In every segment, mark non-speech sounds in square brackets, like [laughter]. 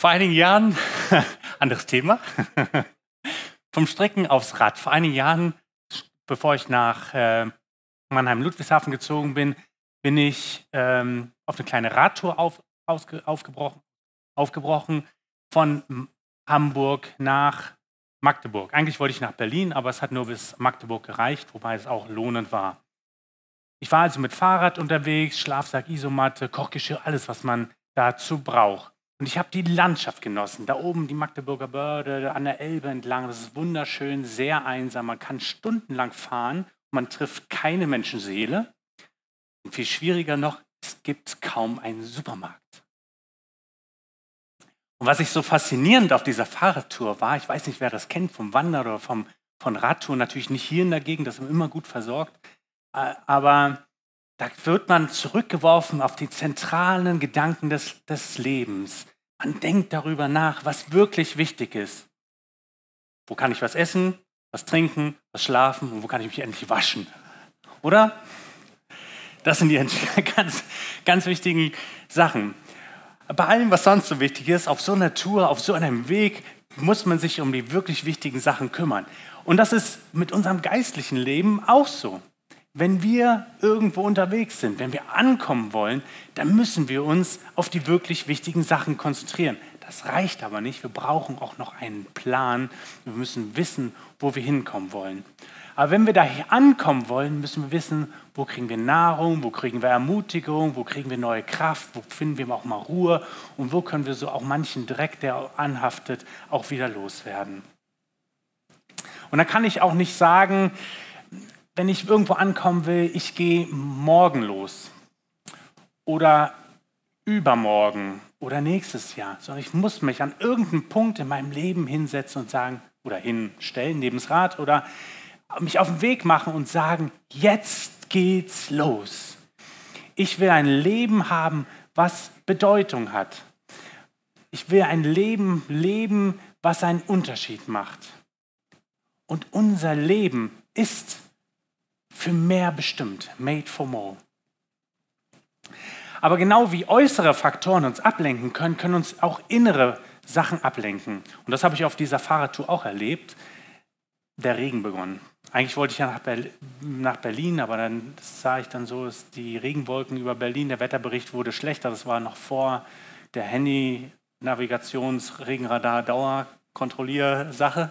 Vor einigen Jahren, [laughs] anderes Thema, [laughs] vom Strecken aufs Rad. Vor einigen Jahren, bevor ich nach äh, Mannheim-Ludwigshafen gezogen bin, bin ich ähm, auf eine kleine Radtour auf, ausge, aufgebrochen, aufgebrochen von Hamburg nach Magdeburg. Eigentlich wollte ich nach Berlin, aber es hat nur bis Magdeburg gereicht, wobei es auch lohnend war. Ich war also mit Fahrrad unterwegs, Schlafsack, Isomatte, Kochgeschirr, alles, was man dazu braucht. Und ich habe die Landschaft genossen. Da oben die Magdeburger Börde, an der Elbe entlang. Das ist wunderschön, sehr einsam. Man kann stundenlang fahren. Man trifft keine Menschenseele. Und viel schwieriger noch, es gibt kaum einen Supermarkt. Und was ich so faszinierend auf dieser Fahrradtour war, ich weiß nicht, wer das kennt vom Wandern oder vom, von Radtour, natürlich nicht hier in der Gegend, das ist immer gut versorgt, äh, aber da wird man zurückgeworfen auf die zentralen Gedanken des, des Lebens. Man denkt darüber nach, was wirklich wichtig ist. Wo kann ich was essen, was trinken, was schlafen und wo kann ich mich endlich waschen? Oder? Das sind die [laughs] ganz, ganz wichtigen Sachen. Bei allem, was sonst so wichtig ist, auf so einer Tour, auf so einem Weg, muss man sich um die wirklich wichtigen Sachen kümmern. Und das ist mit unserem geistlichen Leben auch so. Wenn wir irgendwo unterwegs sind, wenn wir ankommen wollen, dann müssen wir uns auf die wirklich wichtigen Sachen konzentrieren. Das reicht aber nicht. Wir brauchen auch noch einen Plan. Wir müssen wissen, wo wir hinkommen wollen. Aber wenn wir da ankommen wollen, müssen wir wissen, wo kriegen wir Nahrung, wo kriegen wir Ermutigung, wo kriegen wir neue Kraft, wo finden wir auch mal Ruhe und wo können wir so auch manchen Dreck, der anhaftet, auch wieder loswerden. Und da kann ich auch nicht sagen, wenn ich irgendwo ankommen will, ich gehe morgen los oder übermorgen oder nächstes Jahr, sondern ich muss mich an irgendeinen Punkt in meinem Leben hinsetzen und sagen oder hinstellen Rad oder mich auf den Weg machen und sagen, jetzt geht's los. Ich will ein Leben haben, was Bedeutung hat. Ich will ein Leben leben, was einen Unterschied macht. Und unser Leben ist für mehr bestimmt, made for more. Aber genau wie äußere Faktoren uns ablenken können, können uns auch innere Sachen ablenken. Und das habe ich auf dieser Fahrradtour auch erlebt. Der Regen begonnen. Eigentlich wollte ich ja nach, Berlin, nach Berlin aber dann sah ich dann so, dass die Regenwolken über Berlin, der Wetterbericht wurde schlechter. Das war noch vor der Handy-Navigations-Regenradar-Dauerkontrolliersache.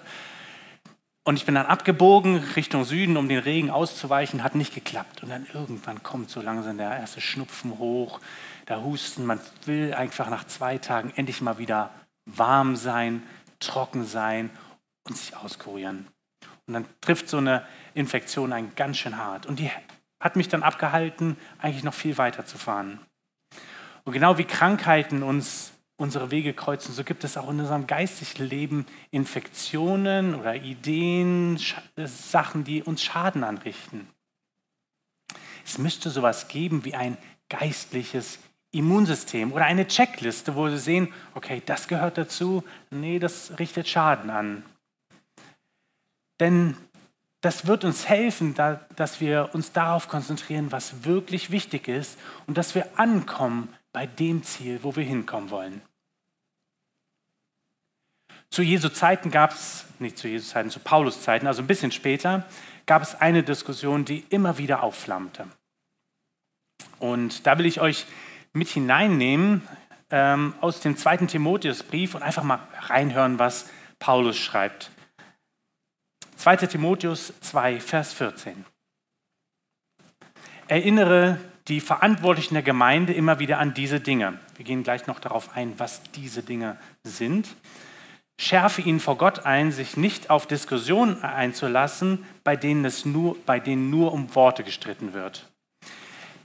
Und ich bin dann abgebogen Richtung Süden, um den Regen auszuweichen, hat nicht geklappt. Und dann irgendwann kommt so langsam der erste Schnupfen hoch, der Husten. Man will einfach nach zwei Tagen endlich mal wieder warm sein, trocken sein und sich auskurieren. Und dann trifft so eine Infektion einen ganz schön hart. Und die hat mich dann abgehalten, eigentlich noch viel weiter zu fahren. Und genau wie Krankheiten uns unsere Wege kreuzen, so gibt es auch in unserem geistlichen Leben Infektionen oder Ideen, Sachen, die uns Schaden anrichten. Es müsste sowas geben wie ein geistliches Immunsystem oder eine Checkliste, wo Sie sehen, okay, das gehört dazu, nee, das richtet Schaden an. Denn das wird uns helfen, dass wir uns darauf konzentrieren, was wirklich wichtig ist und dass wir ankommen bei dem Ziel, wo wir hinkommen wollen. Zu Jesu Zeiten gab es, nicht zu Jesu Zeiten, zu Paulus Zeiten, also ein bisschen später, gab es eine Diskussion, die immer wieder aufflammte. Und da will ich euch mit hineinnehmen ähm, aus dem zweiten Timotheusbrief und einfach mal reinhören, was Paulus schreibt. 2. Timotheus 2, Vers 14. Erinnere die Verantwortlichen der Gemeinde immer wieder an diese Dinge. Wir gehen gleich noch darauf ein, was diese Dinge sind schärfe ihn vor Gott ein, sich nicht auf Diskussionen einzulassen, bei denen, es nur, bei denen nur um Worte gestritten wird.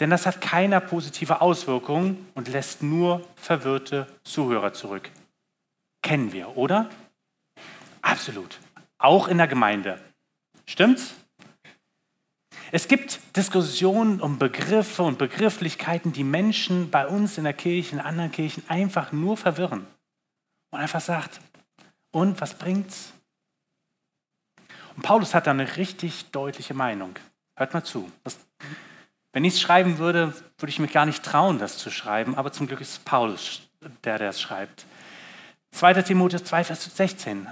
Denn das hat keine positive Auswirkung und lässt nur verwirrte Zuhörer zurück. Kennen wir, oder? Absolut. Auch in der Gemeinde. Stimmt's? Es gibt Diskussionen um Begriffe und Begrifflichkeiten, die Menschen bei uns in der Kirche, in anderen Kirchen einfach nur verwirren. Und einfach sagt, und was bringt's? Und Paulus hat da eine richtig deutliche Meinung. Hört mal zu. Das, wenn ich es schreiben würde, würde ich mich gar nicht trauen, das zu schreiben, aber zum Glück ist es Paulus, der das schreibt. 2. Timotheus 2, Vers 16.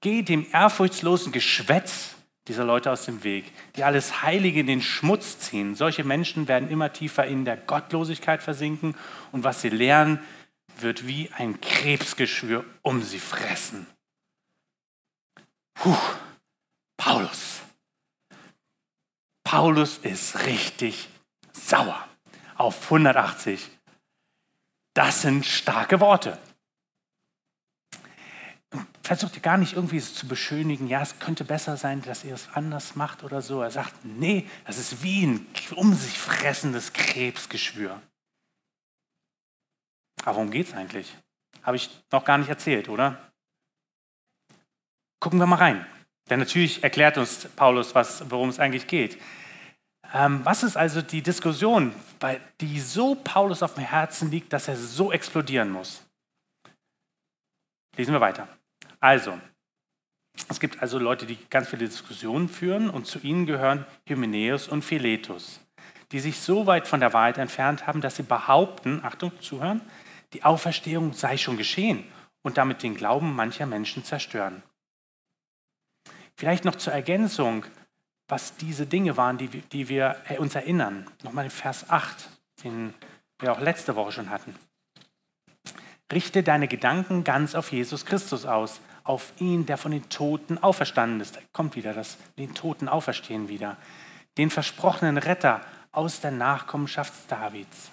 Geh dem ehrfurchtslosen Geschwätz dieser Leute aus dem Weg, die alles Heilige in den Schmutz ziehen. Solche Menschen werden immer tiefer in der Gottlosigkeit versinken und was sie lernen, wird wie ein Krebsgeschwür um sie fressen. Puh, Paulus. Paulus ist richtig sauer auf 180. Das sind starke Worte versucht ihr gar nicht irgendwie zu beschönigen, ja, es könnte besser sein, dass ihr es anders macht oder so. Er sagt, nee, das ist wie ein um sich fressendes Krebsgeschwür. Aber worum geht es eigentlich? Habe ich noch gar nicht erzählt, oder? Gucken wir mal rein. Denn natürlich erklärt uns Paulus, worum es eigentlich geht. Ähm, was ist also die Diskussion, die so Paulus auf dem Herzen liegt, dass er so explodieren muss? Lesen wir weiter. Also, es gibt also Leute, die ganz viele Diskussionen führen und zu ihnen gehören Hymenäus und Philetus, die sich so weit von der Wahrheit entfernt haben, dass sie behaupten, Achtung, zuhören, die Auferstehung sei schon geschehen und damit den Glauben mancher Menschen zerstören. Vielleicht noch zur Ergänzung, was diese Dinge waren, die, die wir uns erinnern. Nochmal in Vers 8, den wir auch letzte Woche schon hatten. Richte deine Gedanken ganz auf Jesus Christus aus, auf ihn, der von den Toten auferstanden ist. Da kommt wieder das, den Toten auferstehen wieder. Den versprochenen Retter aus der Nachkommenschaft Davids.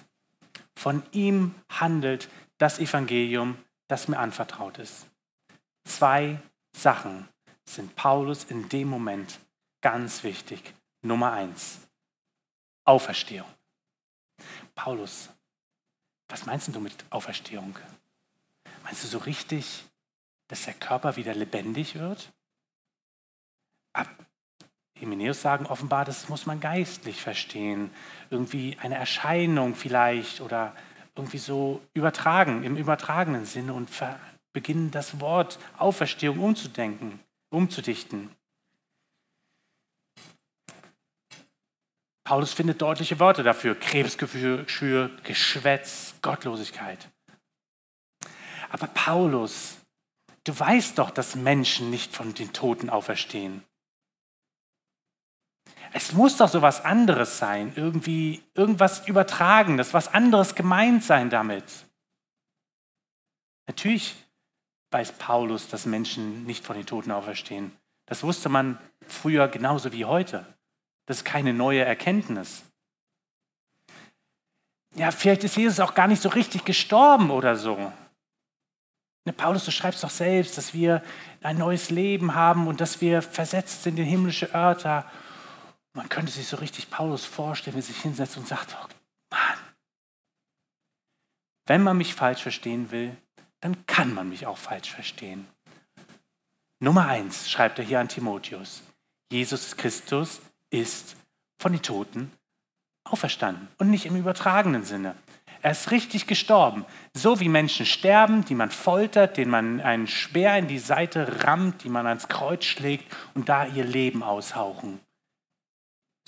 Von ihm handelt das Evangelium, das mir anvertraut ist. Zwei Sachen sind Paulus in dem Moment ganz wichtig. Nummer eins, Auferstehung. Paulus, was meinst du mit Auferstehung? Meinst du so richtig dass der Körper wieder lebendig wird? Ab Hymenäus sagen offenbar, das muss man geistlich verstehen. Irgendwie eine Erscheinung vielleicht oder irgendwie so übertragen, im übertragenen Sinne und beginnen das Wort Auferstehung umzudenken, umzudichten. Paulus findet deutliche Worte dafür. Krebsgeschwür, Geschwätz, Gottlosigkeit. Aber Paulus Du weißt doch, dass Menschen nicht von den Toten auferstehen. Es muss doch so was anderes sein, irgendwie irgendwas Übertragenes, was anderes gemeint sein damit. Natürlich weiß Paulus, dass Menschen nicht von den Toten auferstehen. Das wusste man früher genauso wie heute. Das ist keine neue Erkenntnis. Ja, vielleicht ist Jesus auch gar nicht so richtig gestorben oder so. Ne, Paulus, du schreibst doch selbst, dass wir ein neues Leben haben und dass wir versetzt sind in himmlische Örter. Man könnte sich so richtig Paulus vorstellen, wie er sich hinsetzt und sagt, oh Mann, wenn man mich falsch verstehen will, dann kann man mich auch falsch verstehen. Nummer eins schreibt er hier an Timotheus. Jesus Christus ist von den Toten auferstanden und nicht im übertragenen Sinne. Er ist richtig gestorben. So wie Menschen sterben, die man foltert, denen man einen Speer in die Seite rammt, die man ans Kreuz schlägt und da ihr Leben aushauchen.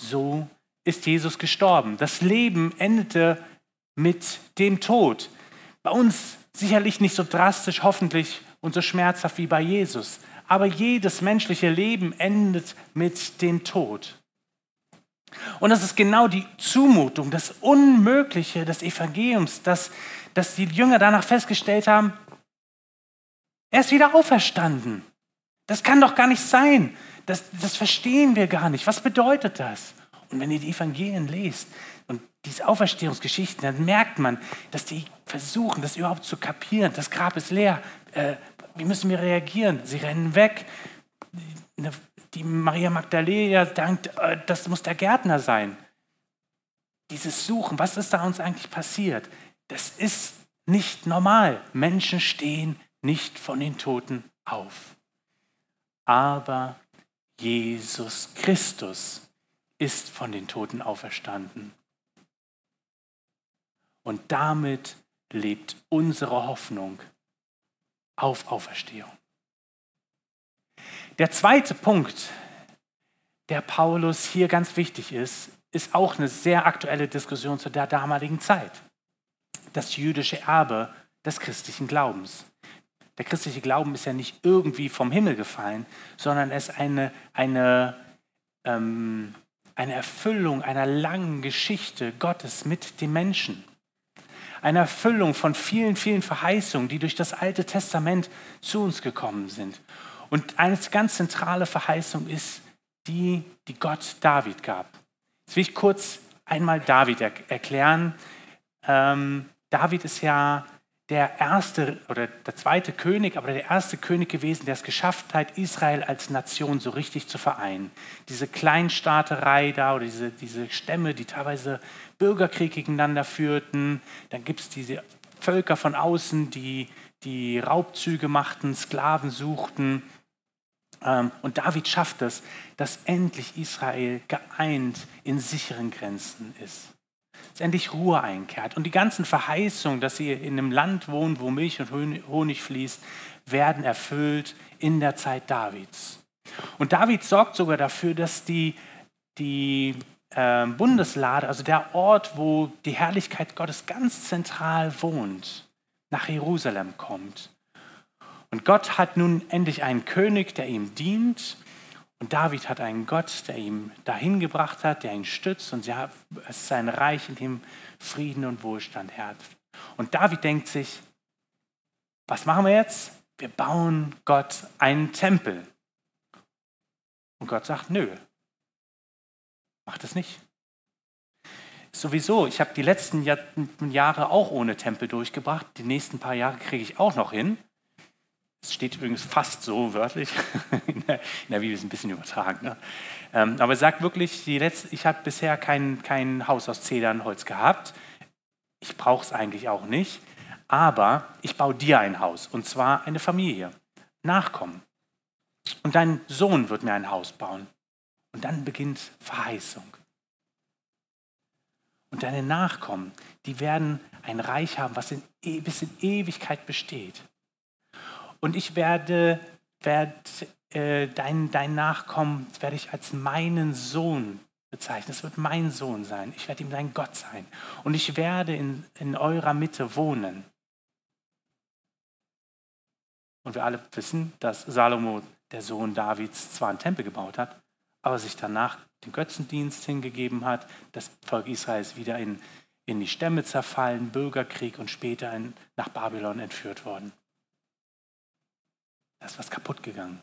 So ist Jesus gestorben. Das Leben endete mit dem Tod. Bei uns sicherlich nicht so drastisch, hoffentlich und so schmerzhaft wie bei Jesus. Aber jedes menschliche Leben endet mit dem Tod. Und das ist genau die Zumutung, das Unmögliche des Evangeliums, dass, dass die Jünger danach festgestellt haben, er ist wieder auferstanden. Das kann doch gar nicht sein. Das, das verstehen wir gar nicht. Was bedeutet das? Und wenn ihr die Evangelien lest und diese Auferstehungsgeschichten, dann merkt man, dass die versuchen, das überhaupt zu kapieren. Das Grab ist leer. Äh, wie müssen wir reagieren? Sie rennen weg. Die Maria Magdalena denkt, äh, das muss der Gärtner sein. Dieses Suchen, was ist da uns eigentlich passiert? Das ist nicht normal. Menschen stehen nicht von den Toten auf. Aber Jesus Christus ist von den Toten auferstanden. Und damit lebt unsere Hoffnung auf Auferstehung. Der zweite Punkt, der Paulus hier ganz wichtig ist, ist auch eine sehr aktuelle Diskussion zu der damaligen Zeit. Das jüdische Erbe des christlichen Glaubens. Der christliche Glauben ist ja nicht irgendwie vom Himmel gefallen, sondern es ist eine, eine, ähm, eine Erfüllung einer langen Geschichte Gottes mit den Menschen. Eine Erfüllung von vielen, vielen Verheißungen, die durch das Alte Testament zu uns gekommen sind. Und eine ganz zentrale Verheißung ist die, die Gott David gab. Jetzt will ich kurz einmal David er erklären. Ähm, David ist ja der erste oder der zweite König, aber der erste König gewesen, der es geschafft hat, Israel als Nation so richtig zu vereinen. Diese Kleinstaaterei da oder diese, diese Stämme, die teilweise Bürgerkrieg gegeneinander führten. Dann gibt es diese Völker von außen, die, die Raubzüge machten, Sklaven suchten. Ähm, und David schafft es, dass endlich Israel geeint in sicheren Grenzen ist endlich Ruhe einkehrt. Und die ganzen Verheißungen, dass sie in einem Land wohnen, wo Milch und Honig fließt, werden erfüllt in der Zeit Davids. Und David sorgt sogar dafür, dass die, die äh, Bundeslade, also der Ort, wo die Herrlichkeit Gottes ganz zentral wohnt, nach Jerusalem kommt. Und Gott hat nun endlich einen König, der ihm dient und David hat einen Gott, der ihn dahin gebracht hat, der ihn stützt und es ist sein Reich, in dem Frieden und Wohlstand herrscht. Und David denkt sich, was machen wir jetzt? Wir bauen Gott einen Tempel. Und Gott sagt, nö, mach das nicht. Sowieso, ich habe die letzten Jahre auch ohne Tempel durchgebracht. Die nächsten paar Jahre kriege ich auch noch hin. Es steht übrigens fast so wörtlich, [laughs] in der, in der Bibel ist ein bisschen übertragen. Ne? Ähm, aber es sagt wirklich, letzte, ich habe bisher kein, kein Haus aus Zedernholz gehabt. Ich brauche es eigentlich auch nicht. Aber ich baue dir ein Haus, und zwar eine Familie, Nachkommen. Und dein Sohn wird mir ein Haus bauen. Und dann beginnt Verheißung. Und deine Nachkommen, die werden ein Reich haben, was in, e, bis in Ewigkeit besteht. Und ich werde, werde äh, dein, dein Nachkommen werde ich als meinen Sohn bezeichnen. Es wird mein Sohn sein. Ich werde ihm dein Gott sein. Und ich werde in, in eurer Mitte wohnen. Und wir alle wissen, dass Salomo, der Sohn Davids, zwar einen Tempel gebaut hat, aber sich danach den Götzendienst hingegeben hat, das Volk Israels wieder in, in die Stämme zerfallen, Bürgerkrieg und später in, nach Babylon entführt worden. Da ist was kaputt gegangen.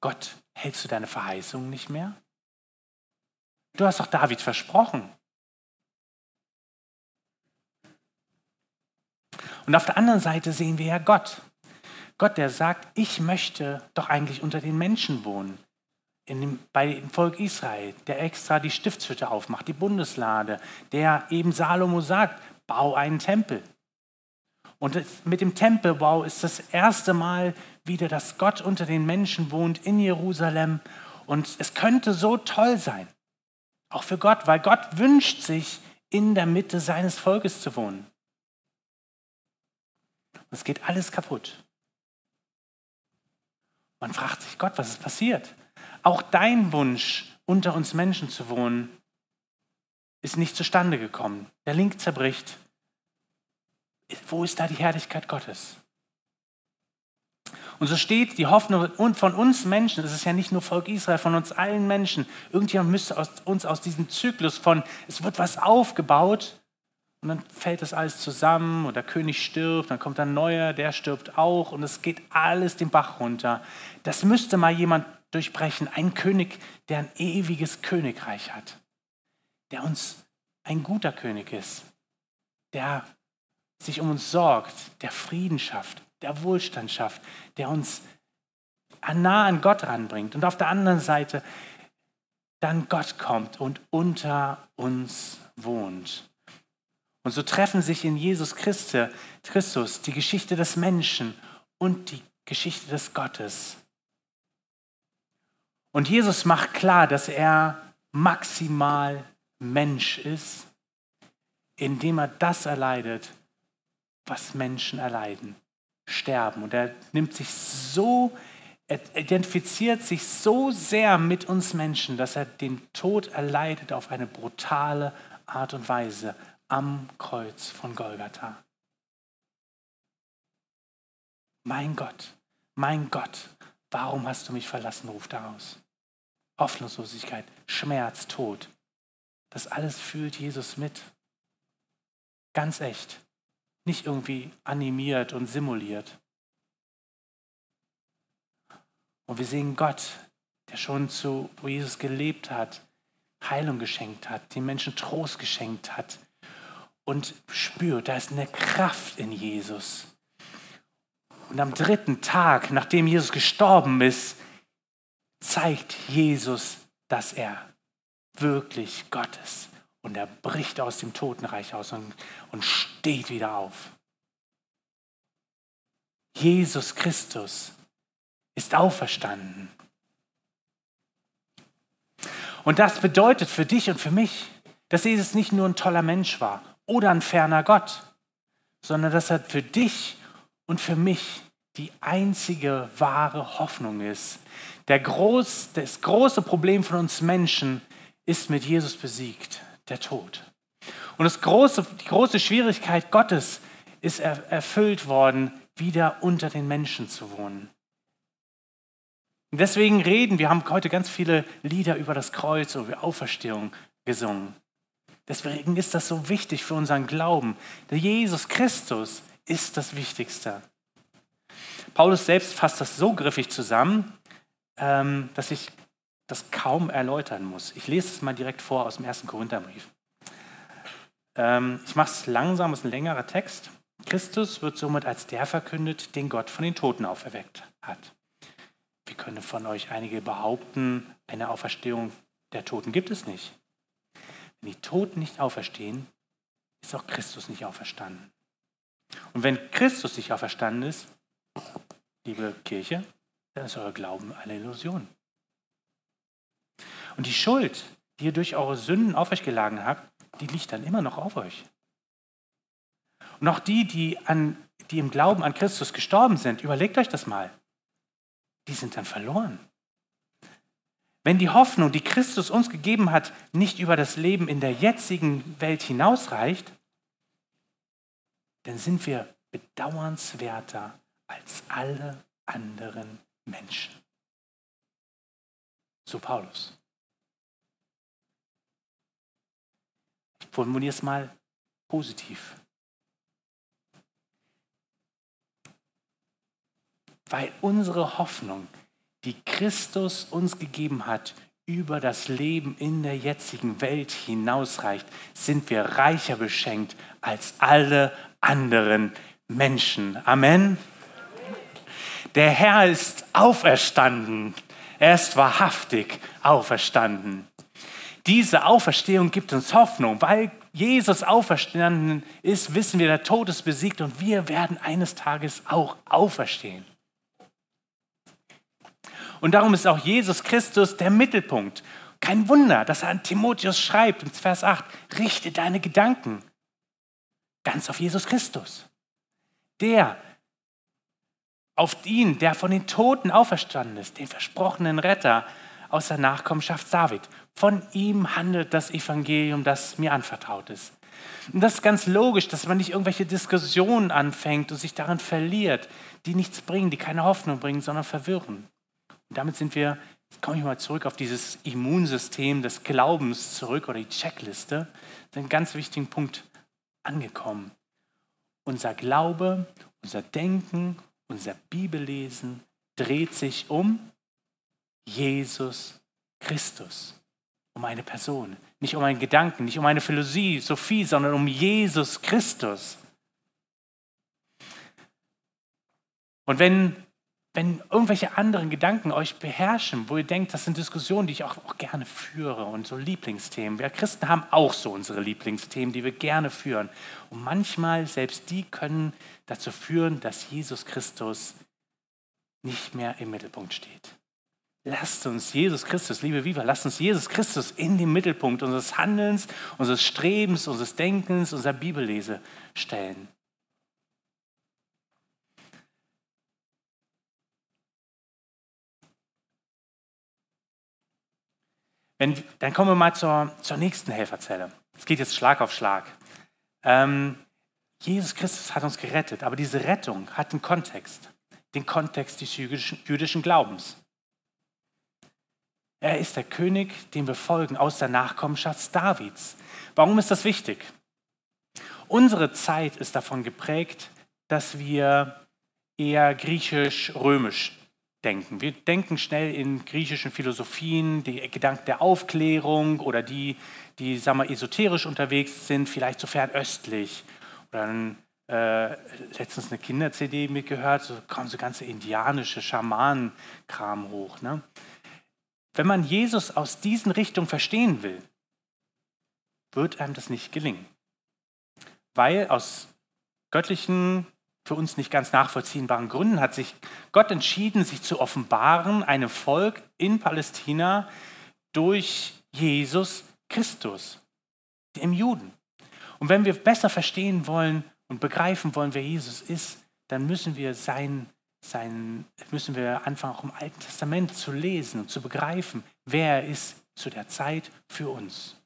Gott, hältst du deine Verheißung nicht mehr? Du hast doch David versprochen. Und auf der anderen Seite sehen wir ja Gott. Gott, der sagt, ich möchte doch eigentlich unter den Menschen wohnen. Dem, bei dem Volk Israel, der extra die Stiftshütte aufmacht, die Bundeslade, der eben Salomo sagt, bau einen Tempel. Und mit dem Tempelbau ist das erste Mal wieder, dass Gott unter den Menschen wohnt in Jerusalem. Und es könnte so toll sein, auch für Gott, weil Gott wünscht sich, in der Mitte seines Volkes zu wohnen. Es geht alles kaputt. Man fragt sich, Gott, was ist passiert? Auch dein Wunsch, unter uns Menschen zu wohnen, ist nicht zustande gekommen. Der Link zerbricht wo ist da die Herrlichkeit Gottes? Und so steht die Hoffnung von uns Menschen, das ist ja nicht nur Volk Israel, von uns allen Menschen. Irgendjemand müsste aus, uns aus diesem Zyklus von, es wird was aufgebaut und dann fällt das alles zusammen und der König stirbt, dann kommt ein neuer, der stirbt auch und es geht alles den Bach runter. Das müsste mal jemand durchbrechen, ein König, der ein ewiges Königreich hat, der uns ein guter König ist, der sich um uns sorgt, der Frieden schafft, der Wohlstand schafft, der uns nah an Gott ranbringt. Und auf der anderen Seite dann Gott kommt und unter uns wohnt. Und so treffen sich in Jesus Christus die Geschichte des Menschen und die Geschichte des Gottes. Und Jesus macht klar, dass er maximal Mensch ist, indem er das erleidet, was Menschen erleiden, sterben. Und er nimmt sich so, er identifiziert sich so sehr mit uns Menschen, dass er den Tod erleidet auf eine brutale Art und Weise am Kreuz von Golgatha. mein Gott, mein Gott, warum hast du mich verlassen, ruft er aus. Hoffnungslosigkeit, Schmerz, Tod. Das alles fühlt Jesus mit. Ganz echt. Nicht irgendwie animiert und simuliert. Und wir sehen Gott, der schon zu, wo Jesus gelebt hat, Heilung geschenkt hat, den Menschen Trost geschenkt hat und spürt, da ist eine Kraft in Jesus. Und am dritten Tag, nachdem Jesus gestorben ist, zeigt Jesus, dass er wirklich Gott ist. Und er bricht aus dem Totenreich aus und, und steht wieder auf. Jesus Christus ist auferstanden. Und das bedeutet für dich und für mich, dass Jesus nicht nur ein toller Mensch war oder ein ferner Gott, sondern dass er für dich und für mich die einzige wahre Hoffnung ist. Der groß, das große Problem von uns Menschen ist mit Jesus besiegt, der Tod. Und das große, die große Schwierigkeit Gottes ist erfüllt worden, wieder unter den Menschen zu wohnen. Und deswegen reden, wir haben heute ganz viele Lieder über das Kreuz, über Auferstehung gesungen. Deswegen ist das so wichtig für unseren Glauben. Der Jesus Christus ist das Wichtigste. Paulus selbst fasst das so griffig zusammen, ähm, dass ich das kaum erläutern muss. Ich lese es mal direkt vor aus dem ersten Korintherbrief. Ähm, ich mache es langsam, es ist ein längerer Text. Christus wird somit als der verkündet, den Gott von den Toten auferweckt hat. Wie können von euch einige behaupten, eine Auferstehung der Toten gibt es nicht? Wenn die Toten nicht auferstehen, ist auch Christus nicht auferstanden. Und wenn Christus nicht auferstanden ist, liebe Kirche, dann ist euer Glauben eine Illusion. Und die Schuld, die ihr durch eure Sünden auf euch geladen habt, die liegt dann immer noch auf euch. Und auch die, die, an, die im Glauben an Christus gestorben sind, überlegt euch das mal die sind dann verloren. Wenn die Hoffnung, die Christus uns gegeben hat, nicht über das Leben in der jetzigen Welt hinausreicht, dann sind wir bedauernswerter als alle anderen Menschen. So Paulus. Formuliere es mal positiv. weil unsere Hoffnung, die Christus uns gegeben hat, über das Leben in der jetzigen Welt hinausreicht, sind wir reicher beschenkt als alle anderen Menschen. Amen. Der Herr ist auferstanden. Er ist wahrhaftig auferstanden. Diese Auferstehung gibt uns Hoffnung, weil Jesus auferstanden ist, wissen wir, der Tod ist besiegt und wir werden eines Tages auch auferstehen. Und darum ist auch Jesus Christus der Mittelpunkt. Kein Wunder, dass er an Timotheus schreibt, im Vers 8, richte deine Gedanken ganz auf Jesus Christus. Der, auf ihn, der von den Toten auferstanden ist, den versprochenen Retter aus der Nachkommenschaft David. Von ihm handelt das Evangelium, das mir anvertraut ist. Und das ist ganz logisch, dass man nicht irgendwelche Diskussionen anfängt und sich darin verliert, die nichts bringen, die keine Hoffnung bringen, sondern verwirren. Und damit sind wir, jetzt komme ich mal zurück auf dieses Immunsystem des Glaubens zurück oder die Checkliste, einen ganz wichtigen Punkt angekommen. Unser Glaube, unser Denken, unser Bibellesen dreht sich um Jesus Christus, um eine Person, nicht um einen Gedanken, nicht um eine Philosophie, Sophie, sondern um Jesus Christus. Und wenn wenn irgendwelche anderen Gedanken euch beherrschen, wo ihr denkt, das sind Diskussionen, die ich auch, auch, gerne führe und so Lieblingsthemen. Wir Christen haben auch so unsere Lieblingsthemen, die wir gerne führen. Und manchmal, selbst die können dazu führen, dass Jesus Christus nicht mehr im Mittelpunkt steht. Lasst uns Jesus Christus, liebe Viva, lasst uns Jesus Christus in den Mittelpunkt unseres Handelns, unseres Strebens, unseres Denkens, unserer Bibellese stellen. Wenn, dann kommen wir mal zur, zur nächsten Helferzelle. Es geht jetzt Schlag auf Schlag. Ähm, Jesus Christus hat uns gerettet, aber diese Rettung hat einen Kontext. den Kontext des jüdischen Glaubens. Er ist der König, dem wir folgen, aus der Nachkommenschaft Davids. Warum ist das wichtig? Unsere Zeit ist davon geprägt, dass wir eher griechisch-römisch denken. Wir denken schnell in griechischen Philosophien, die Gedanken der Aufklärung oder die, die sagen wir, esoterisch unterwegs sind, vielleicht so fernöstlich. Oder dann äh, letztens eine Kinder-CD mitgehört, so kommen so ganze indianische Schamanen-Kram hoch. Ne? Wenn man Jesus aus diesen Richtungen verstehen will, wird einem das nicht gelingen. Weil aus göttlichen, für uns nicht ganz nachvollziehbaren Gründen hat sich Gott entschieden, sich zu offenbaren, einem Volk in Palästina durch Jesus Christus, dem Juden. Und wenn wir besser verstehen wollen und begreifen wollen, wer Jesus ist, dann müssen wir sein sein, müssen wir anfangen, auch im Alten Testament zu lesen und zu begreifen, wer er ist zu der Zeit für uns.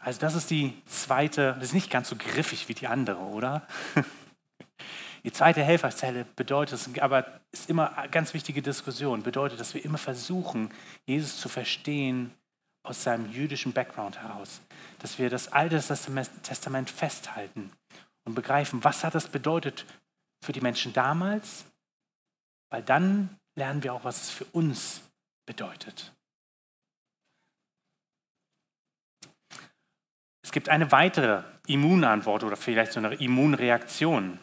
Also das ist die zweite, das ist nicht ganz so griffig wie die andere, oder? [laughs] Die zweite Helferzelle bedeutet, aber ist immer eine ganz wichtige Diskussion, bedeutet, dass wir immer versuchen, Jesus zu verstehen aus seinem jüdischen Background heraus. Dass wir das Alte Testament festhalten und begreifen, was hat das bedeutet für die Menschen damals, weil dann lernen wir auch, was es für uns bedeutet. Es gibt eine weitere Immunantwort oder vielleicht so eine Immunreaktion.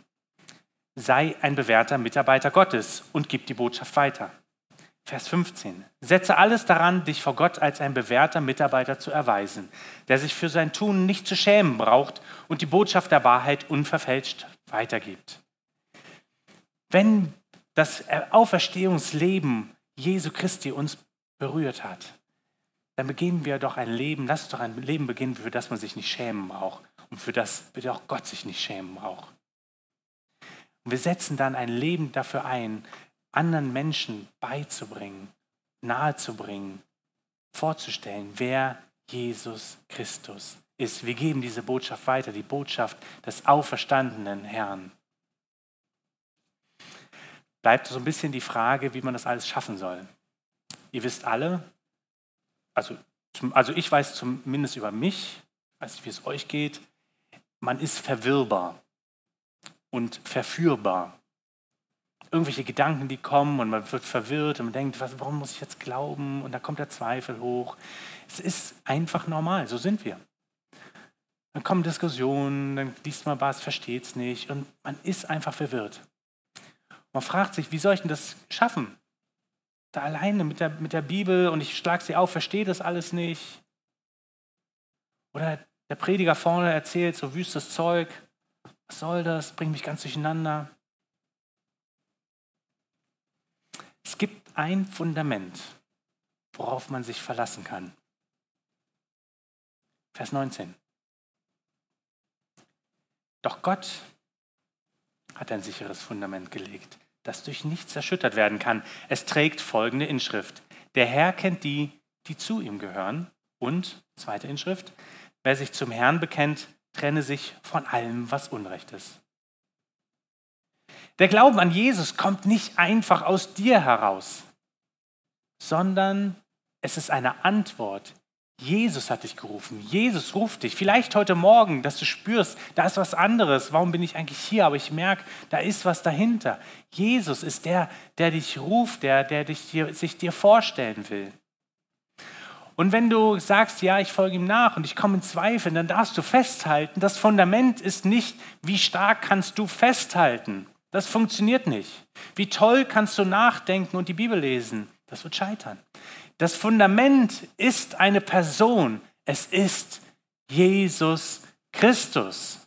Sei ein bewährter Mitarbeiter Gottes und gib die Botschaft weiter. Vers 15. Setze alles daran, dich vor Gott als ein bewährter Mitarbeiter zu erweisen, der sich für sein Tun nicht zu schämen braucht und die Botschaft der Wahrheit unverfälscht weitergibt. Wenn das Auferstehungsleben Jesu Christi uns berührt hat, dann beginnen wir doch ein Leben, lass doch ein Leben beginnen, für das man sich nicht schämen braucht und für das bitte auch Gott sich nicht schämen braucht. Und wir setzen dann ein Leben dafür ein, anderen Menschen beizubringen, nahezubringen, vorzustellen, wer Jesus Christus ist. Wir geben diese Botschaft weiter, die Botschaft des auferstandenen Herrn. Bleibt so ein bisschen die Frage, wie man das alles schaffen soll. Ihr wisst alle, also, also ich weiß zumindest über mich, nicht, wie es euch geht, man ist verwirrbar und verführbar irgendwelche Gedanken, die kommen und man wird verwirrt und man denkt, was, warum muss ich jetzt glauben? Und da kommt der Zweifel hoch. Es ist einfach normal, so sind wir. Dann kommen Diskussionen, dann liest man was, versteht es nicht und man ist einfach verwirrt. Man fragt sich, wie soll ich denn das schaffen? Da alleine mit der, mit der Bibel und ich schlage sie auf, verstehe das alles nicht. Oder der Prediger vorne erzählt so wüstes Zeug. Was soll das? Bringt mich ganz durcheinander. Es gibt ein Fundament, worauf man sich verlassen kann. Vers 19. Doch Gott hat ein sicheres Fundament gelegt, das durch nichts erschüttert werden kann. Es trägt folgende Inschrift. Der Herr kennt die, die zu ihm gehören. Und, zweite Inschrift, wer sich zum Herrn bekennt, trenne sich von allem, was Unrecht ist. Der Glauben an Jesus kommt nicht einfach aus dir heraus, sondern es ist eine Antwort. Jesus hat dich gerufen. Jesus ruft dich. Vielleicht heute Morgen, dass du spürst, da ist was anderes. Warum bin ich eigentlich hier? Aber ich merke, da ist was dahinter. Jesus ist der, der dich ruft, der, der dich, dir, sich dir vorstellen will. Und wenn du sagst, ja, ich folge ihm nach und ich komme in Zweifel, dann darfst du festhalten, das Fundament ist nicht, wie stark kannst du festhalten, das funktioniert nicht. Wie toll kannst du nachdenken und die Bibel lesen? Das wird scheitern. Das Fundament ist eine Person. Es ist Jesus Christus.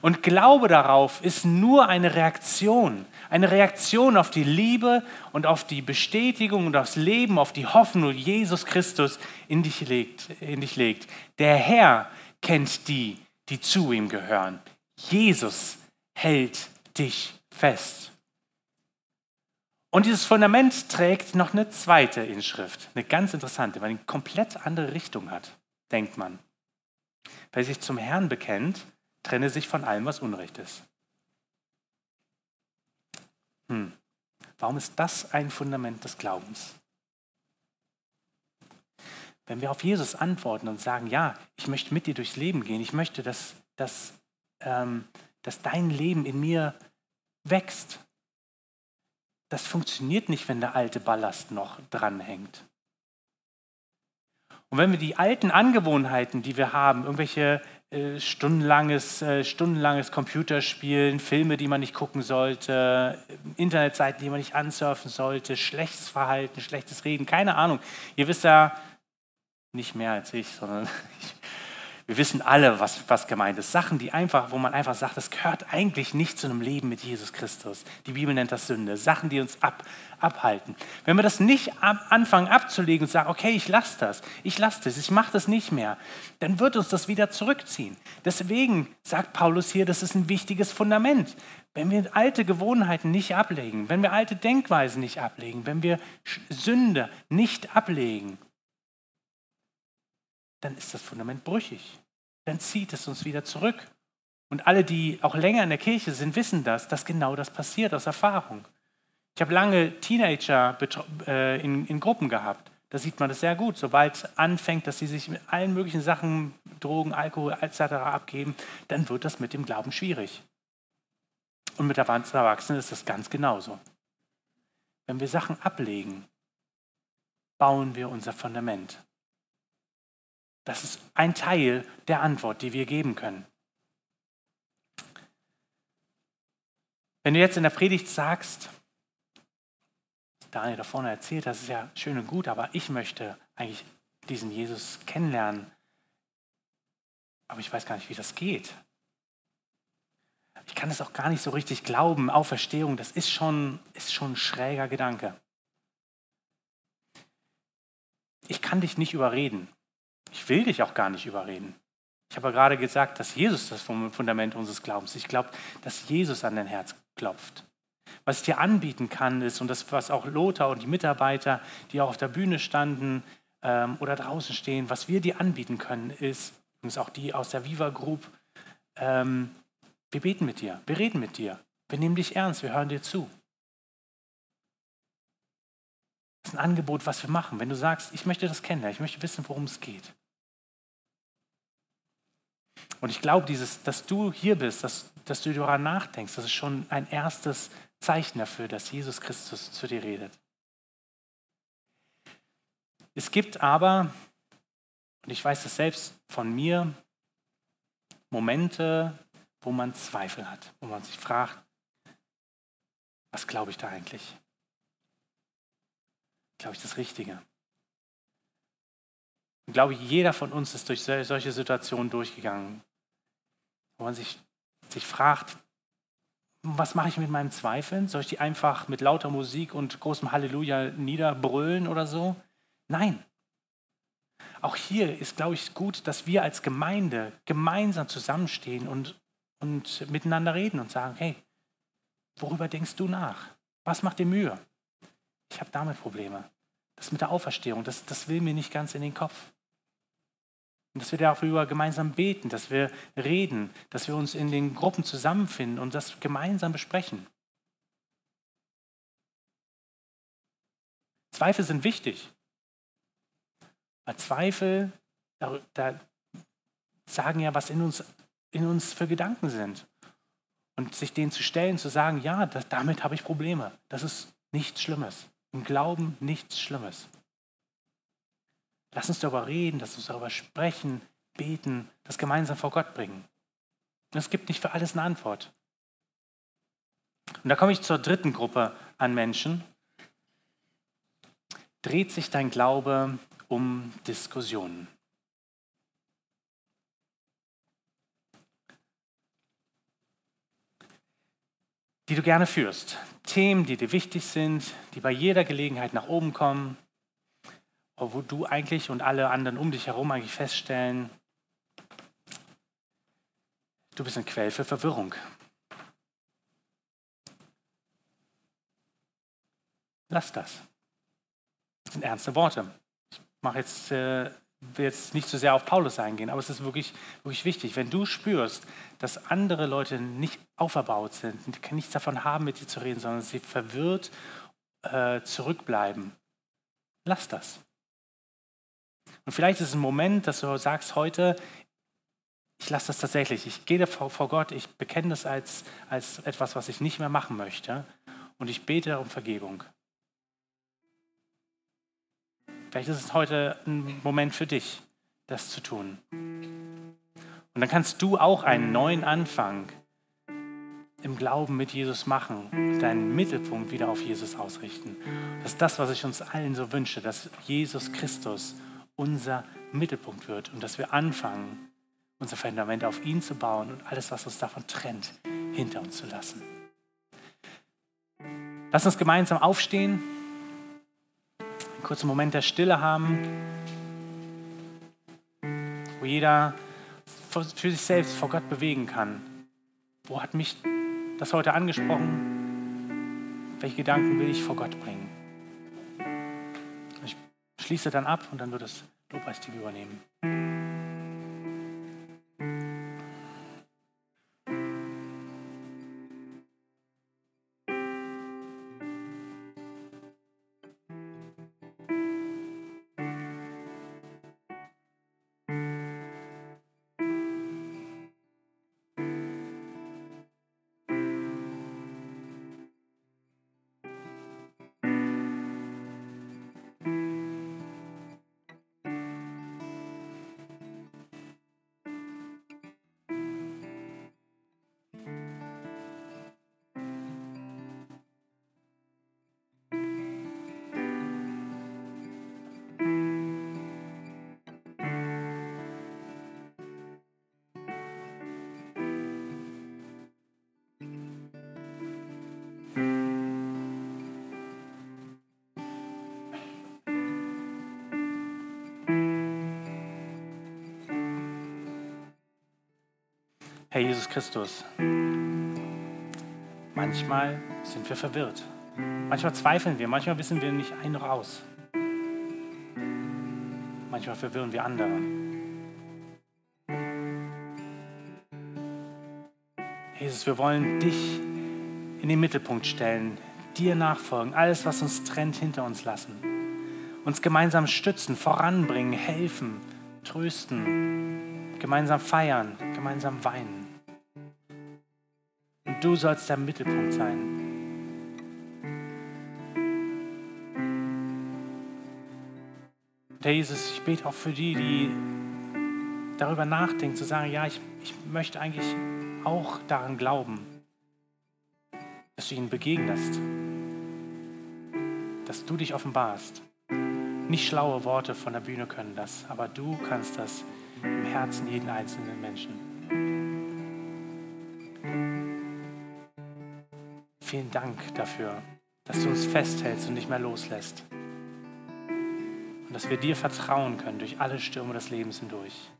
Und Glaube darauf ist nur eine Reaktion. Eine Reaktion auf die Liebe und auf die Bestätigung und aufs Leben, auf die Hoffnung, die Jesus Christus in dich legt. In dich legt. Der Herr kennt die, die zu ihm gehören. Jesus hält dich fest. Und dieses Fundament trägt noch eine zweite Inschrift, eine ganz interessante, weil eine komplett andere Richtung hat, denkt man. Wer sich zum Herrn bekennt, trenne sich von allem, was Unrecht ist. Hm. Warum ist das ein Fundament des Glaubens? Wenn wir auf Jesus antworten und sagen, ja, ich möchte mit dir durchs Leben gehen, ich möchte, dass, dass, ähm, dass dein Leben in mir wächst, das funktioniert nicht, wenn der alte Ballast noch dranhängt. Und wenn wir die alten Angewohnheiten, die wir haben, irgendwelche äh, stundenlanges, äh, stundenlanges Computerspielen, Filme, die man nicht gucken sollte, Internetseiten, die man nicht ansurfen sollte, schlechtes Verhalten, schlechtes Reden, keine Ahnung. Ihr wisst ja nicht mehr als ich, sondern [laughs] ich wir wissen alle, was, was gemeint ist. Sachen, die einfach, wo man einfach sagt, das gehört eigentlich nicht zu einem Leben mit Jesus Christus. Die Bibel nennt das Sünde. Sachen, die uns ab, abhalten. Wenn wir das nicht ab, anfangen abzulegen und sagen, okay, ich lasse das, ich lasse das, ich mache das nicht mehr, dann wird uns das wieder zurückziehen. Deswegen sagt Paulus hier, das ist ein wichtiges Fundament. Wenn wir alte Gewohnheiten nicht ablegen, wenn wir alte Denkweisen nicht ablegen, wenn wir Sünde nicht ablegen, dann ist das Fundament brüchig. Dann zieht es uns wieder zurück. Und alle, die auch länger in der Kirche sind, wissen das, dass genau das passiert aus Erfahrung. Ich habe lange Teenager äh, in, in Gruppen gehabt. Da sieht man das sehr gut. Sobald es anfängt, dass sie sich mit allen möglichen Sachen, Drogen, Alkohol etc. abgeben, dann wird das mit dem Glauben schwierig. Und mit Erwachsenen ist das ganz genauso. Wenn wir Sachen ablegen, bauen wir unser Fundament. Das ist ein Teil der Antwort, die wir geben können. Wenn du jetzt in der Predigt sagst, Daniel da vorne erzählt, das ist ja schön und gut, aber ich möchte eigentlich diesen Jesus kennenlernen, aber ich weiß gar nicht, wie das geht. Ich kann das auch gar nicht so richtig glauben. Auferstehung, das ist schon, ist schon ein schräger Gedanke. Ich kann dich nicht überreden. Ich will dich auch gar nicht überreden. Ich habe gerade gesagt, dass Jesus das Fundament unseres Glaubens ist. Ich glaube, dass Jesus an dein Herz klopft. Was ich dir anbieten kann, ist, und das, was auch Lothar und die Mitarbeiter, die auch auf der Bühne standen ähm, oder draußen stehen, was wir dir anbieten können, ist, übrigens auch die aus der Viva Group, ähm, wir beten mit dir, wir reden mit dir, wir nehmen dich ernst, wir hören dir zu. Das ist ein Angebot, was wir machen. Wenn du sagst, ich möchte das kennenlernen, ich möchte wissen, worum es geht. Und ich glaube, dieses, dass du hier bist, dass, dass du daran nachdenkst, das ist schon ein erstes Zeichen dafür, dass Jesus Christus zu dir redet. Es gibt aber, und ich weiß das selbst von mir, Momente, wo man Zweifel hat, wo man sich fragt, was glaube ich da eigentlich? Glaube ich das Richtige? Ich glaube, jeder von uns ist durch solche Situationen durchgegangen, wo man sich, sich fragt, was mache ich mit meinen Zweifeln? Soll ich die einfach mit lauter Musik und großem Halleluja niederbrüllen oder so? Nein. Auch hier ist, glaube ich, gut, dass wir als Gemeinde gemeinsam zusammenstehen und, und miteinander reden und sagen, hey, worüber denkst du nach? Was macht dir Mühe? Ich habe damit Probleme. Das mit der Auferstehung, das, das will mir nicht ganz in den Kopf. Und dass wir darüber gemeinsam beten, dass wir reden, dass wir uns in den Gruppen zusammenfinden und das gemeinsam besprechen. Zweifel sind wichtig. Weil Zweifel, da, da sagen ja, was in uns, in uns für Gedanken sind. Und sich denen zu stellen, zu sagen, ja, das, damit habe ich Probleme. Das ist nichts Schlimmes. Im Glauben nichts Schlimmes. Lass uns darüber reden, lass uns darüber sprechen, beten, das gemeinsam vor Gott bringen. Und es gibt nicht für alles eine Antwort. Und da komme ich zur dritten Gruppe an Menschen. Dreht sich dein Glaube um Diskussionen? Die du gerne führst. Themen, die dir wichtig sind, die bei jeder Gelegenheit nach oben kommen, wo du eigentlich und alle anderen um dich herum eigentlich feststellen, du bist ein Quell für Verwirrung. Lass das. Das sind ernste Worte. Ich mache jetzt äh, will jetzt nicht so sehr auf Paulus eingehen, aber es ist wirklich, wirklich wichtig. Wenn du spürst, dass andere Leute nicht auferbaut sind, nichts davon haben, mit dir zu reden, sondern sie verwirrt äh, zurückbleiben, lass das. Und vielleicht ist es ein Moment, dass du sagst heute, ich lasse das tatsächlich. Ich gehe vor, Gott, ich bekenne das als, als etwas, was ich nicht mehr machen möchte. Und ich bete um Vergebung. Vielleicht ist es heute ein Moment für dich, das zu tun. Und dann kannst du auch einen neuen Anfang im Glauben mit Jesus machen deinen Mittelpunkt wieder auf Jesus ausrichten. Das ist das, was ich uns allen so wünsche, dass Jesus Christus unser Mittelpunkt wird und dass wir anfangen, unser Fundament auf ihn zu bauen und alles, was uns davon trennt, hinter uns zu lassen. Lass uns gemeinsam aufstehen, einen kurzen Moment der Stille haben, wo jeder für sich selbst vor Gott bewegen kann. Wo hat mich das heute angesprochen? Welche Gedanken will ich vor Gott bringen? Ich schließe dann ab und dann wird das Lobpreisteam übernehmen. Herr Jesus Christus, manchmal sind wir verwirrt. Manchmal zweifeln wir, manchmal wissen wir nicht ein noch aus. Manchmal verwirren wir andere. Jesus, wir wollen dich in den Mittelpunkt stellen, dir nachfolgen, alles, was uns trennt, hinter uns lassen. Uns gemeinsam stützen, voranbringen, helfen, trösten, gemeinsam feiern, gemeinsam weinen. Du sollst der Mittelpunkt sein. Und Herr Jesus, ich bete auch für die, die darüber nachdenken, zu sagen, ja, ich, ich möchte eigentlich auch daran glauben, dass du ihnen begegnest, dass du dich offenbarst. Nicht schlaue Worte von der Bühne können das, aber du kannst das im Herzen jeden einzelnen Menschen. Vielen Dank dafür, dass du uns festhältst und nicht mehr loslässt. Und dass wir dir vertrauen können durch alle Stürme des Lebens hindurch.